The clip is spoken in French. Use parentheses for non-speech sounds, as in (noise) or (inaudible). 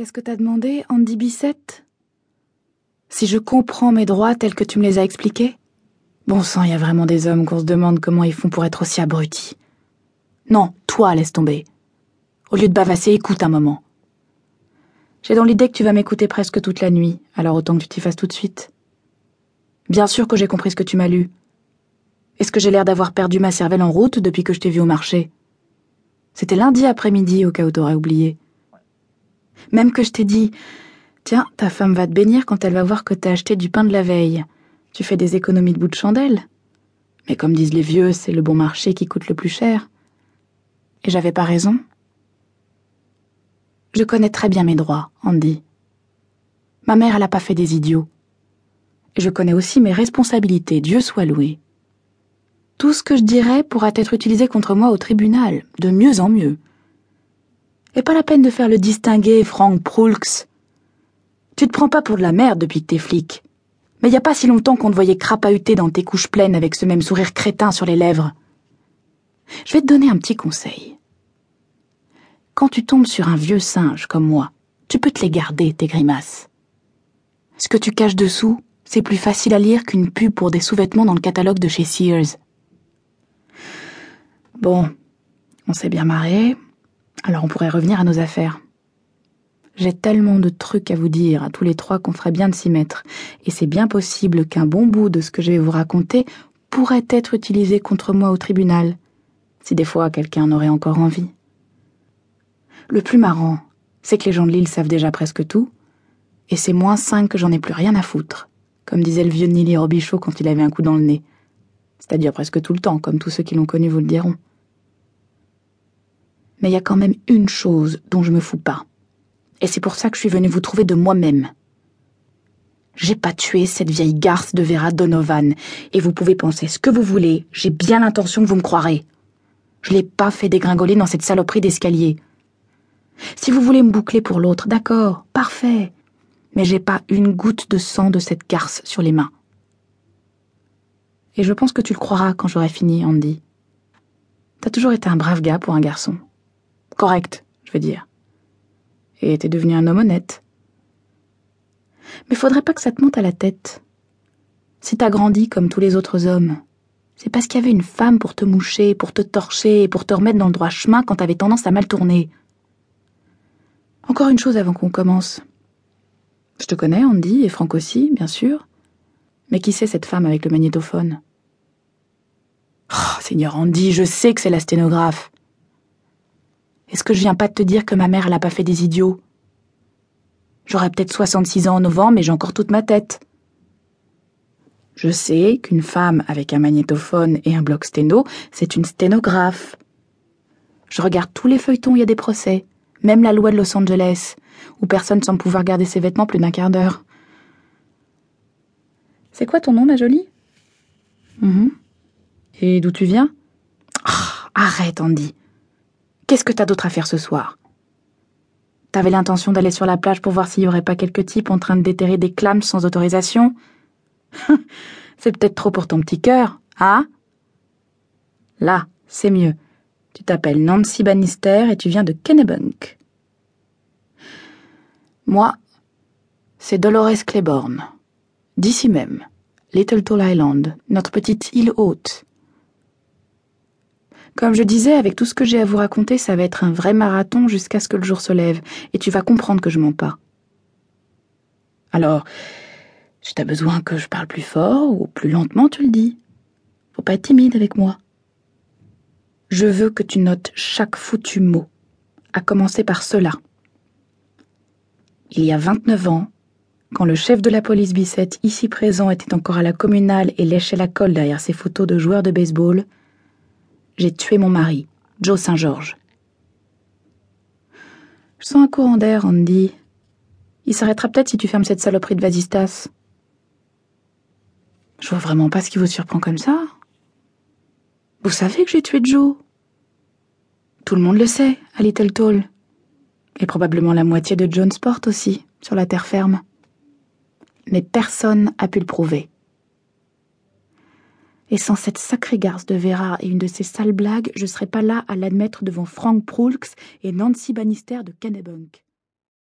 Qu'est-ce que t'as demandé, Andy Bissette Si je comprends mes droits tels que tu me les as expliqués? Bon sang, il y a vraiment des hommes qu'on se demande comment ils font pour être aussi abrutis. Non, toi, laisse tomber. Au lieu de bavasser, écoute un moment. J'ai dans l'idée que tu vas m'écouter presque toute la nuit, alors autant que tu t'y fasses tout de suite. Bien sûr que j'ai compris ce que tu m'as lu. Est-ce que j'ai l'air d'avoir perdu ma cervelle en route depuis que je t'ai vu au marché? C'était lundi après-midi, au cas où t'aurais oublié. Même que je t'ai dit Tiens, ta femme va te bénir quand elle va voir que t'as acheté du pain de la veille. Tu fais des économies de bout de chandelle. Mais comme disent les vieux, c'est le bon marché qui coûte le plus cher. Et j'avais pas raison. Je connais très bien mes droits, Andy. Ma mère, elle a pas fait des idiots. Je connais aussi mes responsabilités, Dieu soit loué. Tout ce que je dirais pourra être utilisé contre moi au tribunal, de mieux en mieux. Et pas la peine de faire le distinguer, Frank Proulx. Tu te prends pas pour de la merde depuis que t'es flic. Mais y a pas si longtemps qu'on te voyait crapahuter dans tes couches pleines avec ce même sourire crétin sur les lèvres. Je vais te donner un petit conseil. Quand tu tombes sur un vieux singe comme moi, tu peux te les garder, tes grimaces. Ce que tu caches dessous, c'est plus facile à lire qu'une pub pour des sous-vêtements dans le catalogue de chez Sears. Bon, on s'est bien marré, alors on pourrait revenir à nos affaires. J'ai tellement de trucs à vous dire à tous les trois qu'on ferait bien de s'y mettre, et c'est bien possible qu'un bon bout de ce que je vais vous raconter pourrait être utilisé contre moi au tribunal, si des fois quelqu'un en aurait encore envie. Le plus marrant, c'est que les gens de l'île savent déjà presque tout, et c'est moins cinq que j'en ai plus rien à foutre, comme disait le vieux Nili Robichaud quand il avait un coup dans le nez. C'est-à-dire presque tout le temps, comme tous ceux qui l'ont connu vous le diront mais il y a quand même une chose dont je me fous pas. Et c'est pour ça que je suis venue vous trouver de moi-même. J'ai pas tué cette vieille garce de Vera Donovan, et vous pouvez penser ce que vous voulez, j'ai bien l'intention que vous me croirez. Je l'ai pas fait dégringoler dans cette saloperie d'escalier. Si vous voulez me boucler pour l'autre, d'accord, parfait. Mais j'ai pas une goutte de sang de cette garce sur les mains. Et je pense que tu le croiras quand j'aurai fini, Andy. T'as toujours été un brave gars pour un garçon. Correct, je veux dire. Et t'es devenu un homme honnête. Mais faudrait pas que ça te monte à la tête. Si t'as grandi comme tous les autres hommes, c'est parce qu'il y avait une femme pour te moucher, pour te torcher et pour te remettre dans le droit chemin quand t'avais tendance à mal tourner. Encore une chose avant qu'on commence. Je te connais, Andy, et Franck aussi, bien sûr. Mais qui c'est cette femme avec le magnétophone? Oh, Seigneur Andy, je sais que c'est la sténographe. Est-ce que je viens pas de te dire que ma mère, elle a pas fait des idiots? J'aurai peut-être 66 ans en novembre, mais j'ai encore toute ma tête. Je sais qu'une femme avec un magnétophone et un bloc sténo, c'est une sténographe. Je regarde tous les feuilletons il y a des procès, même la loi de Los Angeles, où personne semble pouvoir garder ses vêtements plus d'un quart d'heure. C'est quoi ton nom, ma jolie? Mhm. Et d'où tu viens? Oh, Arrête, Andy. Qu'est-ce que t'as d'autre à faire ce soir? T'avais l'intention d'aller sur la plage pour voir s'il y aurait pas quelques types en train de déterrer des clames sans autorisation? (laughs) C'est peut-être trop pour ton petit cœur, hein? Là, c'est mieux. Tu t'appelles Nancy Bannister et tu viens de Kennebunk. Moi, c'est Dolores Claiborne. D'ici même, Little Toll Island, notre petite île haute. Comme je disais, avec tout ce que j'ai à vous raconter, ça va être un vrai marathon jusqu'à ce que le jour se lève, et tu vas comprendre que je mens pas. Alors, si t'as besoin que je parle plus fort ou plus lentement, tu le dis. Faut pas être timide avec moi. Je veux que tu notes chaque foutu mot, à commencer par cela. Il y a 29 ans, quand le chef de la police Bicette, ici présent, était encore à la communale et léchait la colle derrière ses photos de joueurs de baseball, j'ai tué mon mari, Joe Saint-Georges. Je sens un courant d'air, Andy. Il s'arrêtera peut-être si tu fermes cette saloperie de vasistas. Je vois vraiment pas ce qui vous surprend comme ça. Vous savez que j'ai tué Joe Tout le monde le sait, à Little Toll. Et probablement la moitié de John Sport aussi, sur la terre ferme. Mais personne a pu le prouver et sans cette sacrée garce de Vera et une de ces sales blagues, je serais pas là à l'admettre devant Frank Proulx et Nancy Bannister de Kennebunk.